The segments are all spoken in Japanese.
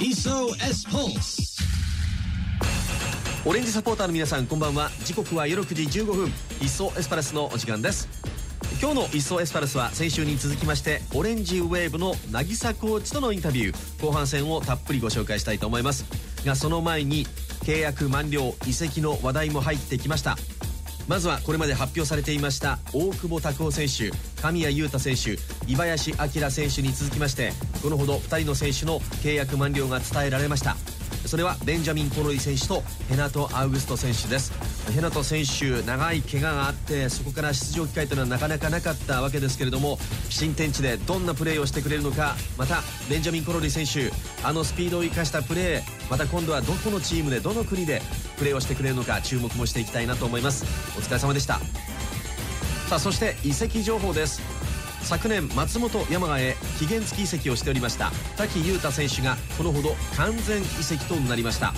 SOS Pulse. オレンジサポーターの皆さんこんばんは。時刻は夜9時15分。一層エスパレスのお時間です。今日の一層エスパレスは先週に続きましてオレンジウェーブの渚コーチとのインタビュー。後半戦をたっぷりご紹介したいと思います。がその前に契約満了移籍の話題も入ってきました。まずはこれまで発表されていました大久保拓夫選手神谷裕太選手井林明選手に続きましてこのほど2人の選手の契約満了が伝えられました。それはベンジャミン・コロリ選手とヘナト・アウグスト選手です。ヘナト選手長い怪我があってそこから出場機会というのはなかなかなかったわけですけれども新天地でどんなプレーをしてくれるのかまたベンジャミン・コロリ選手あのスピードを生かしたプレーまた今度はどこのチームでどの国でプレーをしてくれるのか注目もしていきたいなと思います。お疲れ様でした。さあそして移籍情報です。昨年松本山雅へ期限付き移籍をしておりました。滝裕太選手がこのほど完全移籍となりました。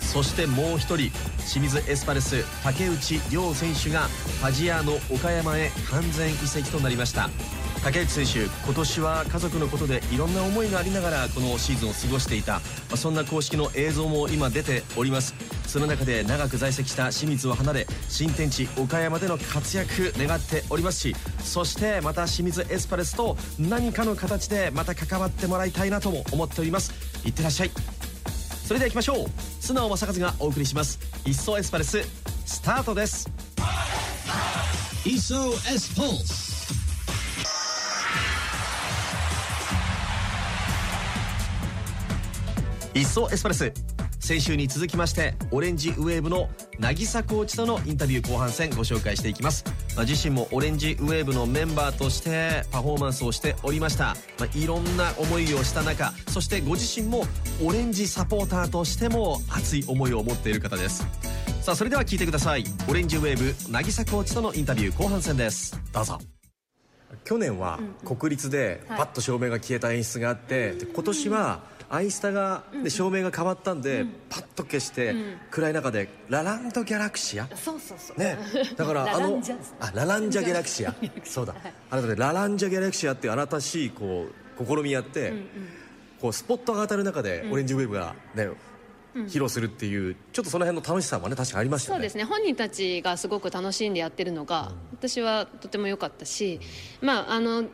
そしてもう一人清水エスパルス竹内涼選手がファジアーノ岡山へ完全移籍となりました。竹内選手今年は家族のことでいろんな思いがありながらこのシーズンを過ごしていたそんな公式の映像も今出ております。その中で長く在籍した清水を離れ新天地岡山での活躍願っておりますしそしてまた清水エスパレスと何かの形でまた関わってもらいたいなとも思っております。いってらっしゃい。それでは行きましょう。素直正和がお送りします「いっそエスパレス」スタートです「いっそエスポース」一層エスパレス。先週に続きましてオレンジウェーブの渚コーチとのインタビュー後半戦ご紹介していきます、まあ、自身もオレンジウェーブのメンバーとしてパフォーマンスをしておりました、まあ、いろんな思いをした中そしてご自身もオレンジサポーターとしても熱い思いを持っている方です。さあそれでは聞いてください。オレンジウェーブ渚コーチとのインタビュー後半戦です。どうぞ。去年は国立でパッと照明が消えた演出があって、今年はアイスタがで照明が変わったんで、パッと消して、暗い中で「ラランドギャラクシア」そうそうそう。ね。だからあのあラランジャギャラクシア。そうだ。あなたでラランジャギャラクシアっていう新しいこう試みやって、こうスポットが当たる中でオレンジウェーブがね、披露するっていうちょっとその辺の楽しさもね確かありましたね。そうですね。本人たちがすごく楽しんでやってるのが、私はとても良かったし、まああの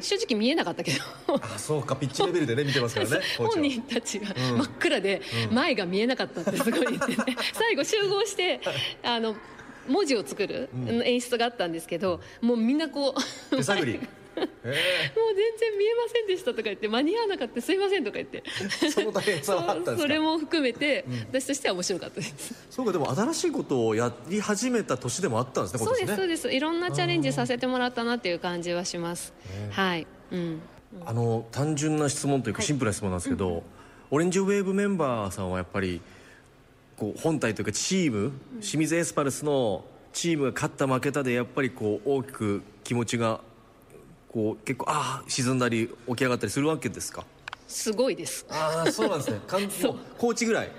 正直見えなかったけど。あそうかピッチレベルでね見てますからね 本人たちが真っ暗で前が見えなかったってすごい言ってね 最後集合してあの文字を作る演出があったんですけど、もうみんなこう手探り もう全然見えませんでしたとか言って間に合わなかったすいませんとか言って。その大変さはあったんですか？それも含めて、うん、私としては面白かったです。そうかでも新しいことをやり始めた年でもあったんですねそうですそうです。いろんなチャレンジさせてもらったなっていう感じはします。はい、うん、あの単純な質問というかシンプルな質問なんですけど、はいうん、オレンジウェーブメンバーさんはやっぱりこう本体というかチーム清水エスパルスのチームが勝った負けたでやっぱりこう大きく気持ちがこう結構ああ沈んだり起き上がったりするわけですか？すごいです。ああそうなんですね。コーチぐらい？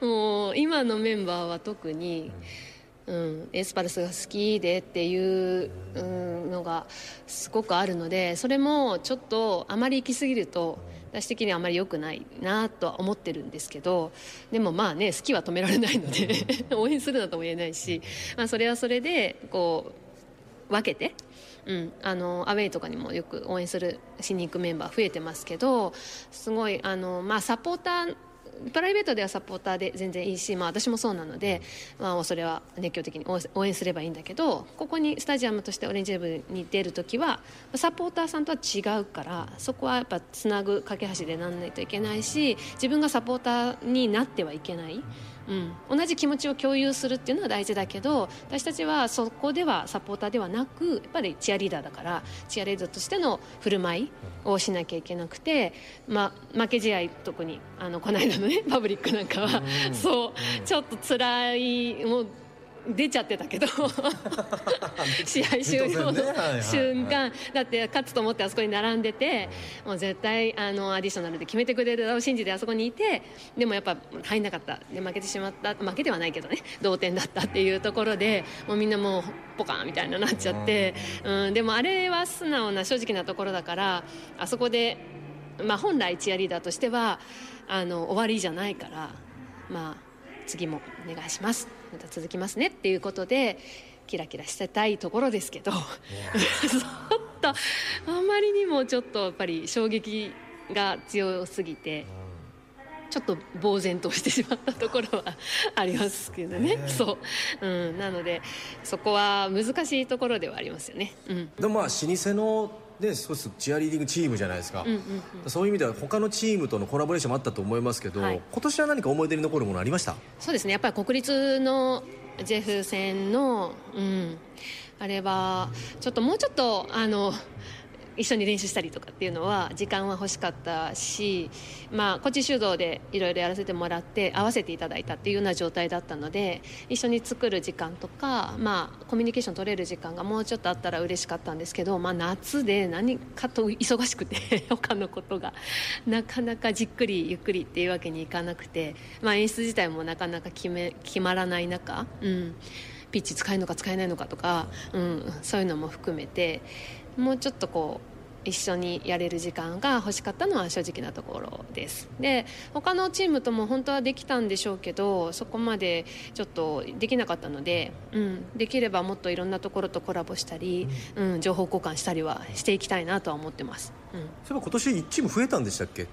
もう今のメンバーは特に、うん、うん、エスパルスが好きでっていう、うん、のがすごくあるのでそれもちょっとあまり行き過ぎると私的にはあまり良くないなとは思ってるんですけどでもまあね好きは止められないので 応援するなとも言えないし、まあ、それはそれでこう分けて？うん、あのアウェイとかにもよく応援するしに行くメンバー増えてますけどすごいあの、まあ、サポータープライベートではサポーターで全然いいし、まあ、私もそうなので、まあ、それは熱狂的に応援すればいいんだけどここにスタジアムとしてオレンジウェブに出る時はサポーターさんとは違うからそこはやっぱつなぐ架け橋でなんないといけないし自分がサポーターになってはいけない。うん、同じ気持ちを共有するっていうのは大事だけど私たちはそこではサポーターではなくやっぱりチアリーダーだからチアリーダーとしての振る舞いをしなきゃいけなくて、まあ、負け試合特にあのこの間のねパブリックなんかは、うん、そう、うん、ちょっと辛いもう出ちゃってたけど 試合終了の瞬間だって勝つと思ってあそこに並んでてもう絶対あのアディショナルで決めてくれるだろう信じてあそこにいてでもやっぱ入んなかった。で負けてしまった。負けではないけどね同点だったっていうところでもうみんなもうポカンみたいになっちゃって、うん、でもあれは素直な正直なところだからあそこで、まあ、本来チアリーダーとしてはあの終わりじゃないからまあ次もお願いしますまた続きますねっていうことでキラキラしてたいところですけどちょ っとあまりにもちょっとやっぱり衝撃が強すぎて。ちょっと呆然としてしまったところはありますけどね、そう、うん、なのでそこは難しいところではありますよね、うん、でもまあ老舗のでそうチアリーディングチームじゃないですか、うんうんうん、そういう意味では他のチームとのコラボレーションもあったと思いますけど、はい、今年は何か思い出に残るものありました？そうですね。やっぱり国立のジェフ戦の、うん、あれはちょっともうちょっとあの一緒に練習したりとかっていうのは時間は欲しかったし、まあ、こっち修道でいろいろやらせてもらって合わせていただいたっていうような状態だったので一緒に作る時間とか、まあ、コミュニケーション取れる時間がもうちょっとあったら嬉しかったんですけど、まあ、夏で何かと忙しくて 他のことがなかなかじっくりゆっくりっていうわけにいかなくて、まあ、演出自体もなかなか決め決まらない中、うん、ピッチ使えるのか使えないのかとか、うん、そういうのも含めてもうちょっとこう一緒にやれる時間が欲しかったのは正直なところです。で他のチームとも本当はできたんでしょうけどそこまでちょっとできなかったので、うん、できればもっといろんなところとコラボしたり、うん、情報交換したりはしていきたいなとは思ってます、うん、そういえば今年1チーム増えたんでしたっけ？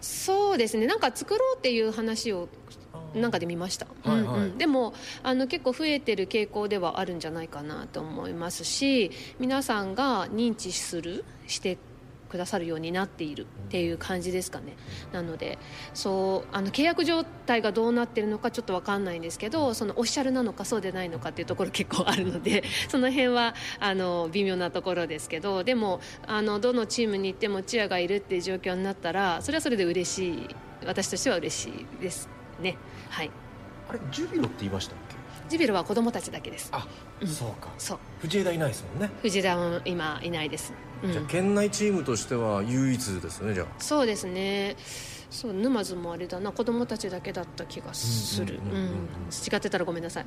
そうですね。なんか作ろうっていう話をなんかで見ました、はいはい、うんうん、でもあの結構増えてる傾向ではあるんじゃないかなと思いますし皆さんが認知するしてくださるようになっているっていう感じですかね。なのでそうあの契約状態がどうなってるのかちょっと分かんないんですけどそのオフィシャルなのかそうでないのかっていうところ結構あるので その辺はあの微妙なところですけどでもあのどのチームに行ってもチアがいるっていう状況になったらそれはそれで嬉しい。私としては嬉しいですね。はい。あれジュビロって言いましたっけ？ジュビロは子供たちだけです。あ、うん、そうか。そう。藤枝いないですもんね。藤枝は今いないです、うん、じゃあ県内チームとしては唯一ですねじゃあ。そうですね。そう沼津もあれだな。子供たちだけだった気がする。違ってたらごめんなさい、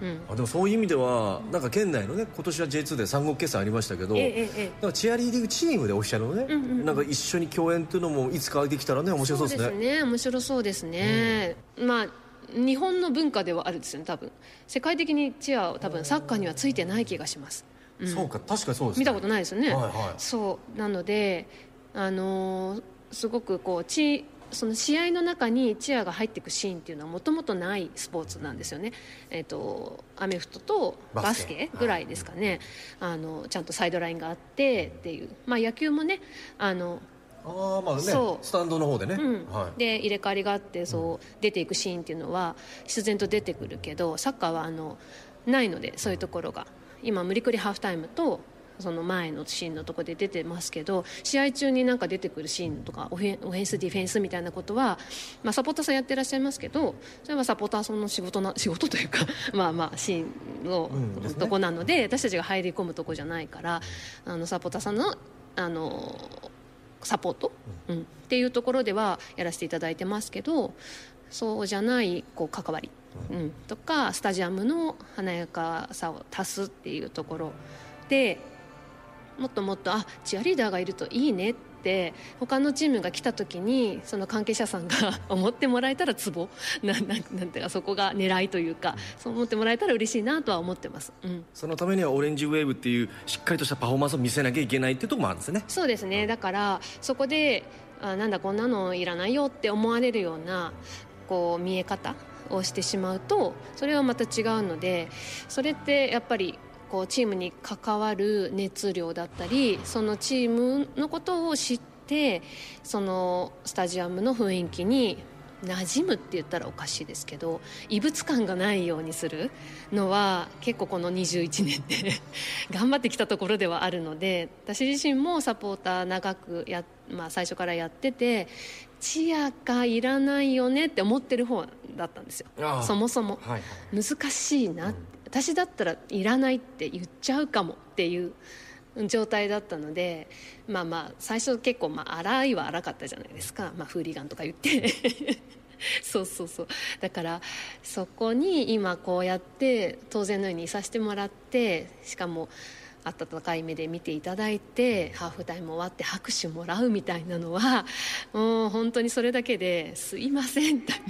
うん、あでもそういう意味ではなんか県内のね今年は J2 で三国決算ありましたけど、えええ、なんかチアリーディングチームでオフィシャルのね、うんうん、なんか一緒に共演っていうのもいつかできたらね面白そうですね。そうですね。面白そうですね、うん、まあ日本の文化ではあるんですよね多分。世界的にチアは多分サッカーにはついてない気がします、うん、そうか確かにそうです、ね、見たことないですよね、はいはい、そう。なのであのー、すごくこうチその試合の中にチアが入っていくシーンっていうのはもともとないスポーツなんですよね、えーと、アメフトとバスケ。ぐらいですかね、はい、あのちゃんとサイドラインがあってっていう、まあ、野球もねあのあまあねスタンドの方でね、うん。はい、で入れ替わりがあってそう出ていくシーンっていうのは必然と出てくるけどサッカーはあのないのでそういうところが。今無理くりハーフタイムとその前のシーンのところで出てますけど試合中になんか出てくるシーンとかオフェンスディフェンスみたいなことは、まあ、サポーターさんやってらっしゃいますけどそれはサポーターさんの仕事な 仕事というかまあまあシーンのとこなのでうんでね、私たちが入り込むとこじゃないからあのサポーターさんのあのサポート、うん、っていうところではやらせていただいてますけどそうじゃないこう関わり、うん、とかスタジアムの華やかさを足すっていうところでもっともっとあチアリーダーがいるといいねって他のチームが来た時にその関係者さんが 思ってもらえたらツボ？なんなんなんていうかそこが狙いというか、そう思ってもらえたら嬉しいなとは思ってます、うん、そのためにはオレンジウェーブっていうしっかりとしたパフォーマンスを見せなきゃいけないっていうところもあるんですね。そうですね。だからそこであなんだこんなのいらないよって思われるようなこう見え方をしてしまうとそれはまた違うのでそれってやっぱりこうチームに関わる熱量だったりそのチームのことを知ってそのスタジアムの雰囲気に馴染むって言ったらおかしいですけど異物感がないようにするのは結構この21年で 頑張ってきたところではあるので私自身もサポーター長くや、まあ、最初からやっててチアがいらないよねって思ってる方だったんですよ。そもそも、難しいな、私だったらいらないって言っちゃうかもっていう状態だったのでまあまあ最初結構まあ荒いは荒かったじゃないですか、まあ、フーリガンとか言って。そうそうそう。だからそこに今こうやって当然のようにいさせてもらってしかも温かい目で見ていただいてハーフタイム終わって拍手もらうみたいなのは もう本当にそれだけですいませんみたい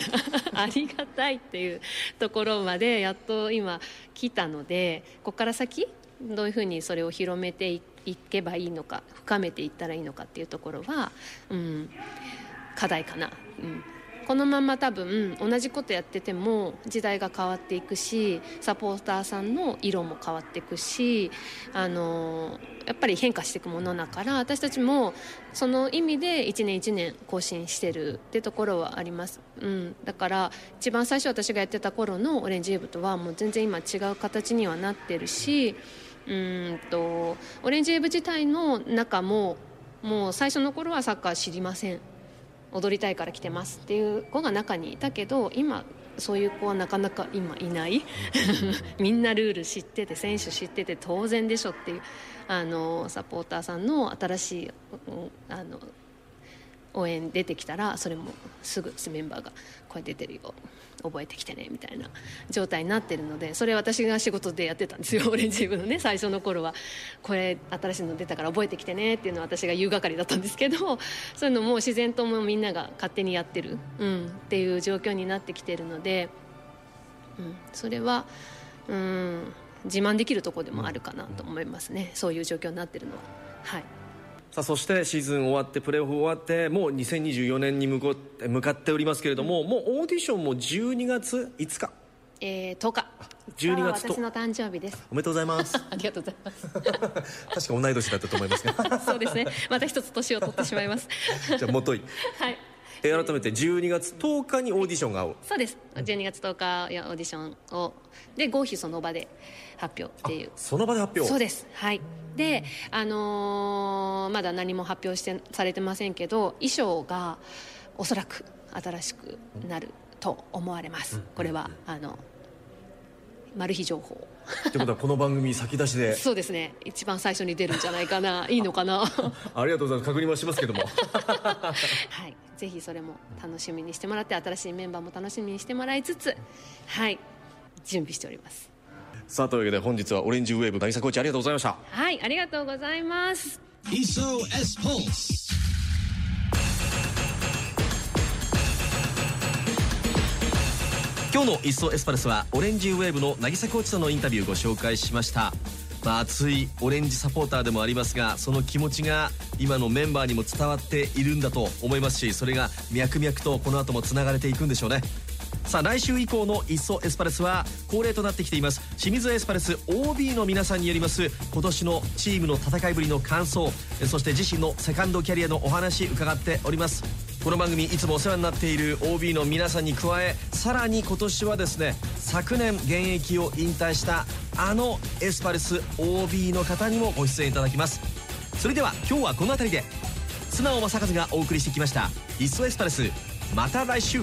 なありがたいっていうところまでやっと今来たのでここから先どういうふうにそれを広めていけばいいのか深めていったらいいのかっていうところは、うん、課題かな。うんこのまま多分同じことやってても時代が変わっていくしサポーターさんの色も変わっていくしあのやっぱり変化していくものだから私たちもその意味で1年1年更新してるってところはあります、うん、だから一番最初私がやってた頃のオレンジエブとはもう全然今違う形にはなってるしうんとオレンジエブ自体の中ももう最初の頃はサッカー知りません。踊りたいから来てますっていう子が中にいたけど今そういう子はなかなか今いない。みんなルール知ってて選手知ってて当然でしょっていうあのサポーターさんの新しいあの応援出てきたらそれもすぐメンバーが「これ出てるよ。覚えてきてね」みたいな状態になってるのでそれ私が仕事でやってたんですよ。オレンジ部のね最初の頃は「これ新しいの出たから覚えてきてね」っていうのは私が言う係だったんですけどそういうのも自然ともみんなが勝手にやってる、うん、っていう状況になってきてるので、うん、それはうん。自慢できるところでもあるかなと思いますね、そういう状況になってるのは。はい。さあそしてシーズン終わってプレーオフ終わってもう2024年に向こ向かっておりますけれども、うん、もうオーディションも12月5日。えー、10日。12月と。私の誕生日です。おめでとうございます。ありがとうございます。確か同い年だったと思いますが そうですね。また一つ年を取ってしまいます。じゃあもとい。はいえー、改めて12月10日にオーディションがそうです。12月10日オーディションをで合否その場で発表っていう。その場で発表？そうです。はい。で、あのー、まだ何も発表してされてませんけど衣装がおそらく新しくなると思われます、これはあのマル秘情報。ってことはこの番組先出しで。そうですね。一番最初に出るんじゃないかな。いいのかな？ありがとうございます。確認はしますけども。はい。ぜひそれも楽しみにしてもらって新しいメンバーも楽しみにしてもらいつつはい。準備しております。さあというわけで本日はオレンジウェーブ渚コーチありがとうございました。はい。ありがとうございます。SOS ポー今日の「いっそエスパルス」はオレンジウェーブの渚コーチとのインタビューをご紹介しました。まあ、熱いオレンジサポーターでもありますがその気持ちが今のメンバーにも伝わっているんだと思いますしそれが脈々とこの後もつながれていくんでしょうね。さあ来週以降の「いっそエスパルス」は恒例となってきています清水エスパルス OB の皆さんによります今年のチームの戦いぶりの感想そして自身のセカンドキャリアのお話伺っております。この番組いつもお世話になっている OB の皆さんに加えさらに今年はですね昨年現役を引退したあのエスパルス OB の方にもご出演いただきます。それでは今日はこの辺りで素直正和がお送りしてきました「いっそエスパルス」また来週。